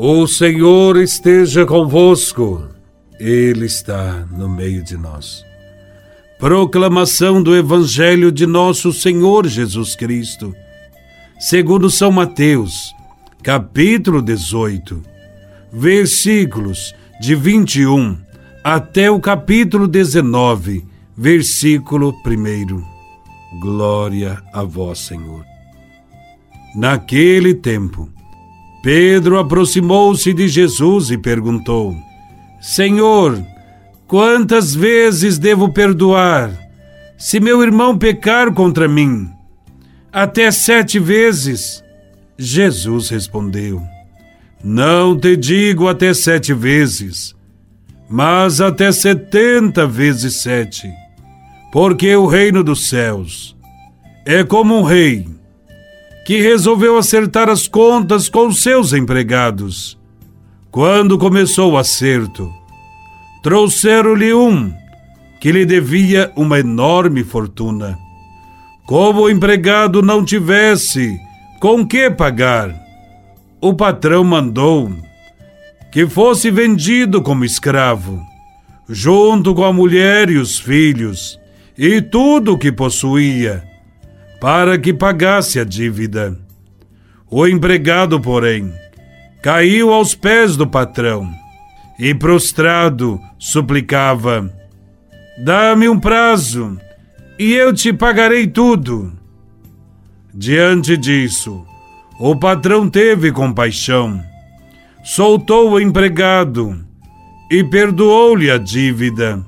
O Senhor esteja convosco, Ele está no meio de nós. Proclamação do Evangelho de Nosso Senhor Jesus Cristo, segundo São Mateus, capítulo 18, versículos de 21 até o capítulo 19, versículo 1. Glória a vós, Senhor. Naquele tempo, Pedro aproximou-se de Jesus e perguntou: Senhor, quantas vezes devo perdoar se meu irmão pecar contra mim? Até sete vezes? Jesus respondeu: Não te digo até sete vezes, mas até setenta vezes sete. Porque o reino dos céus é como um rei que resolveu acertar as contas com seus empregados. Quando começou o acerto, trouxeram-lhe um que lhe devia uma enorme fortuna. Como o empregado não tivesse com que pagar, o patrão mandou que fosse vendido como escravo, junto com a mulher e os filhos, e tudo o que possuía para que pagasse a dívida. O empregado, porém, caiu aos pés do patrão e, prostrado, suplicava: Dá-me um prazo e eu te pagarei tudo. Diante disso, o patrão teve compaixão, soltou o empregado e perdoou-lhe a dívida.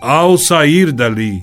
Ao sair dali,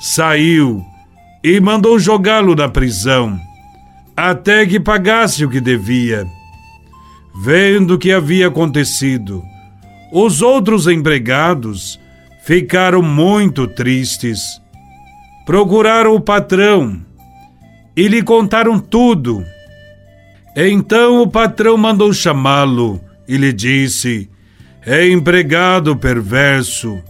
saiu e mandou jogá-lo na prisão, até que pagasse o que devia. Vendo o que havia acontecido, os outros empregados ficaram muito tristes. Procuraram o patrão e lhe contaram tudo. Então o patrão mandou chamá-lo e lhe disse: É empregado perverso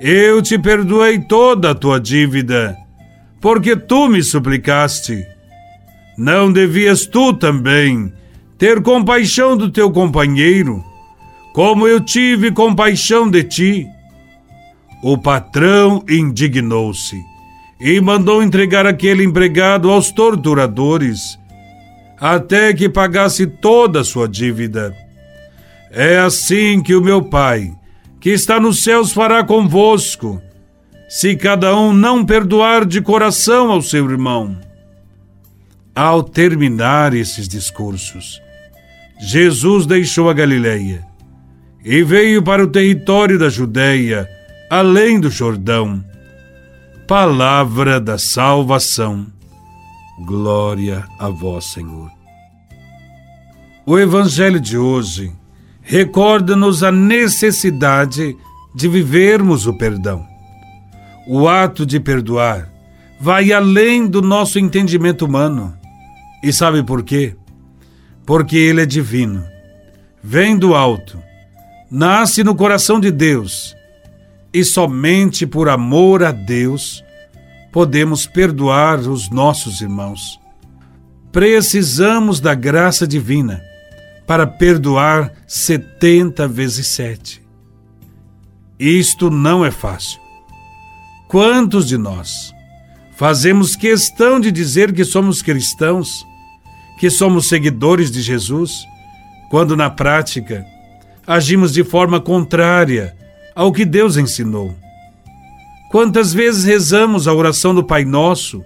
eu te perdoei toda a tua dívida, porque tu me suplicaste. Não devias tu também ter compaixão do teu companheiro, como eu tive compaixão de ti? O patrão indignou-se e mandou entregar aquele empregado aos torturadores, até que pagasse toda a sua dívida. É assim que o meu pai que está nos céus fará convosco, se cada um não perdoar de coração ao seu irmão. Ao terminar esses discursos, Jesus deixou a Galileia e veio para o território da Judéia, além do Jordão. Palavra da salvação. Glória a vós, Senhor. O evangelho de hoje recorda-nos a necessidade de vivermos o perdão. O ato de perdoar vai além do nosso entendimento humano. E sabe por quê? Porque ele é divino, vem do alto, nasce no coração de Deus e somente por amor a Deus podemos perdoar os nossos irmãos. Precisamos da graça divina para perdoar setenta vezes sete. Isto não é fácil. Quantos de nós fazemos questão de dizer que somos cristãos, que somos seguidores de Jesus, quando na prática agimos de forma contrária ao que Deus ensinou? Quantas vezes rezamos a oração do Pai Nosso,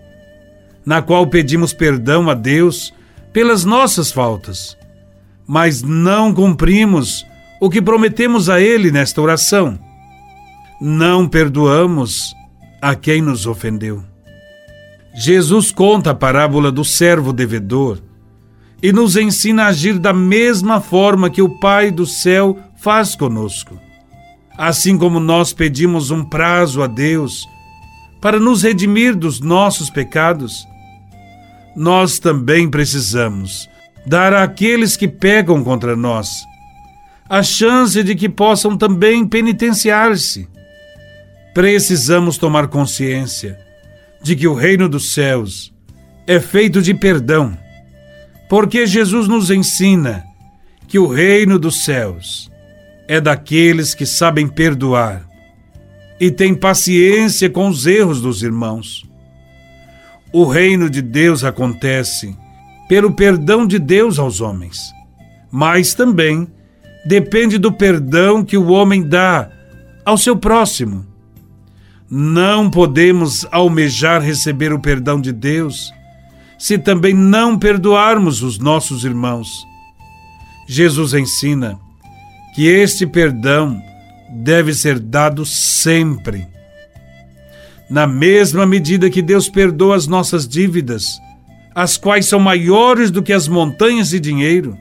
na qual pedimos perdão a Deus pelas nossas faltas? Mas não cumprimos o que prometemos a Ele nesta oração. Não perdoamos a quem nos ofendeu. Jesus conta a parábola do servo devedor e nos ensina a agir da mesma forma que o Pai do céu faz conosco. Assim como nós pedimos um prazo a Deus para nos redimir dos nossos pecados, nós também precisamos dar àqueles que pecam contra nós a chance de que possam também penitenciar-se. Precisamos tomar consciência de que o reino dos céus é feito de perdão, porque Jesus nos ensina que o reino dos céus é daqueles que sabem perdoar e têm paciência com os erros dos irmãos. O reino de Deus acontece pelo perdão de Deus aos homens, mas também depende do perdão que o homem dá ao seu próximo. Não podemos almejar receber o perdão de Deus se também não perdoarmos os nossos irmãos. Jesus ensina que este perdão deve ser dado sempre. Na mesma medida que Deus perdoa as nossas dívidas, as quais são maiores do que as montanhas de dinheiro,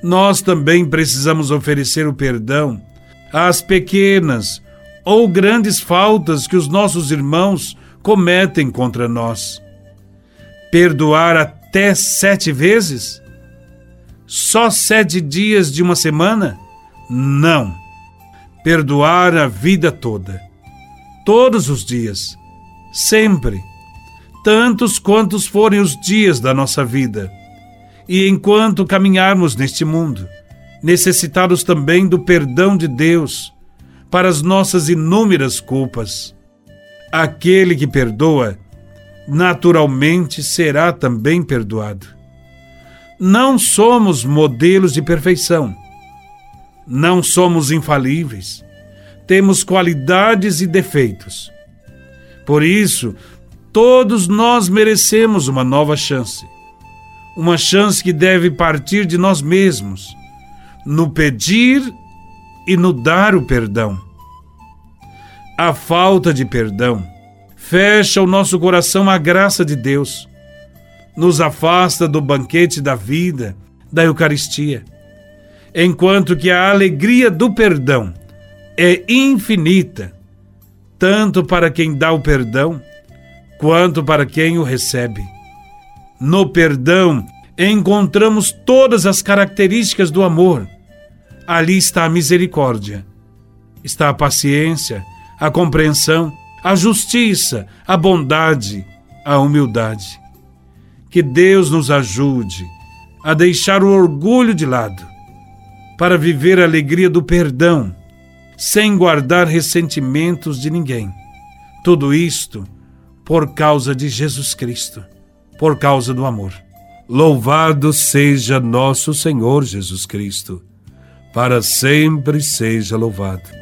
nós também precisamos oferecer o perdão às pequenas ou grandes faltas que os nossos irmãos cometem contra nós. Perdoar até sete vezes? Só sete dias de uma semana? Não. Perdoar a vida toda. Todos os dias. Sempre. Tantos quantos forem os dias da nossa vida e enquanto caminharmos neste mundo, necessitados também do perdão de Deus para as nossas inúmeras culpas. Aquele que perdoa, naturalmente será também perdoado. Não somos modelos de perfeição. Não somos infalíveis. Temos qualidades e defeitos. Por isso, todos nós merecemos uma nova chance uma chance que deve partir de nós mesmos, no pedir e no dar o perdão. A falta de perdão fecha o nosso coração à graça de Deus, nos afasta do banquete da vida, da Eucaristia, enquanto que a alegria do perdão é infinita, tanto para quem dá o perdão, quanto para quem o recebe. No perdão encontramos todas as características do amor. Ali está a misericórdia, está a paciência, a compreensão, a justiça, a bondade, a humildade. Que Deus nos ajude a deixar o orgulho de lado, para viver a alegria do perdão, sem guardar ressentimentos de ninguém. Tudo isto por causa de Jesus Cristo por causa do amor. Louvado seja nosso Senhor Jesus Cristo, para sempre seja louvado.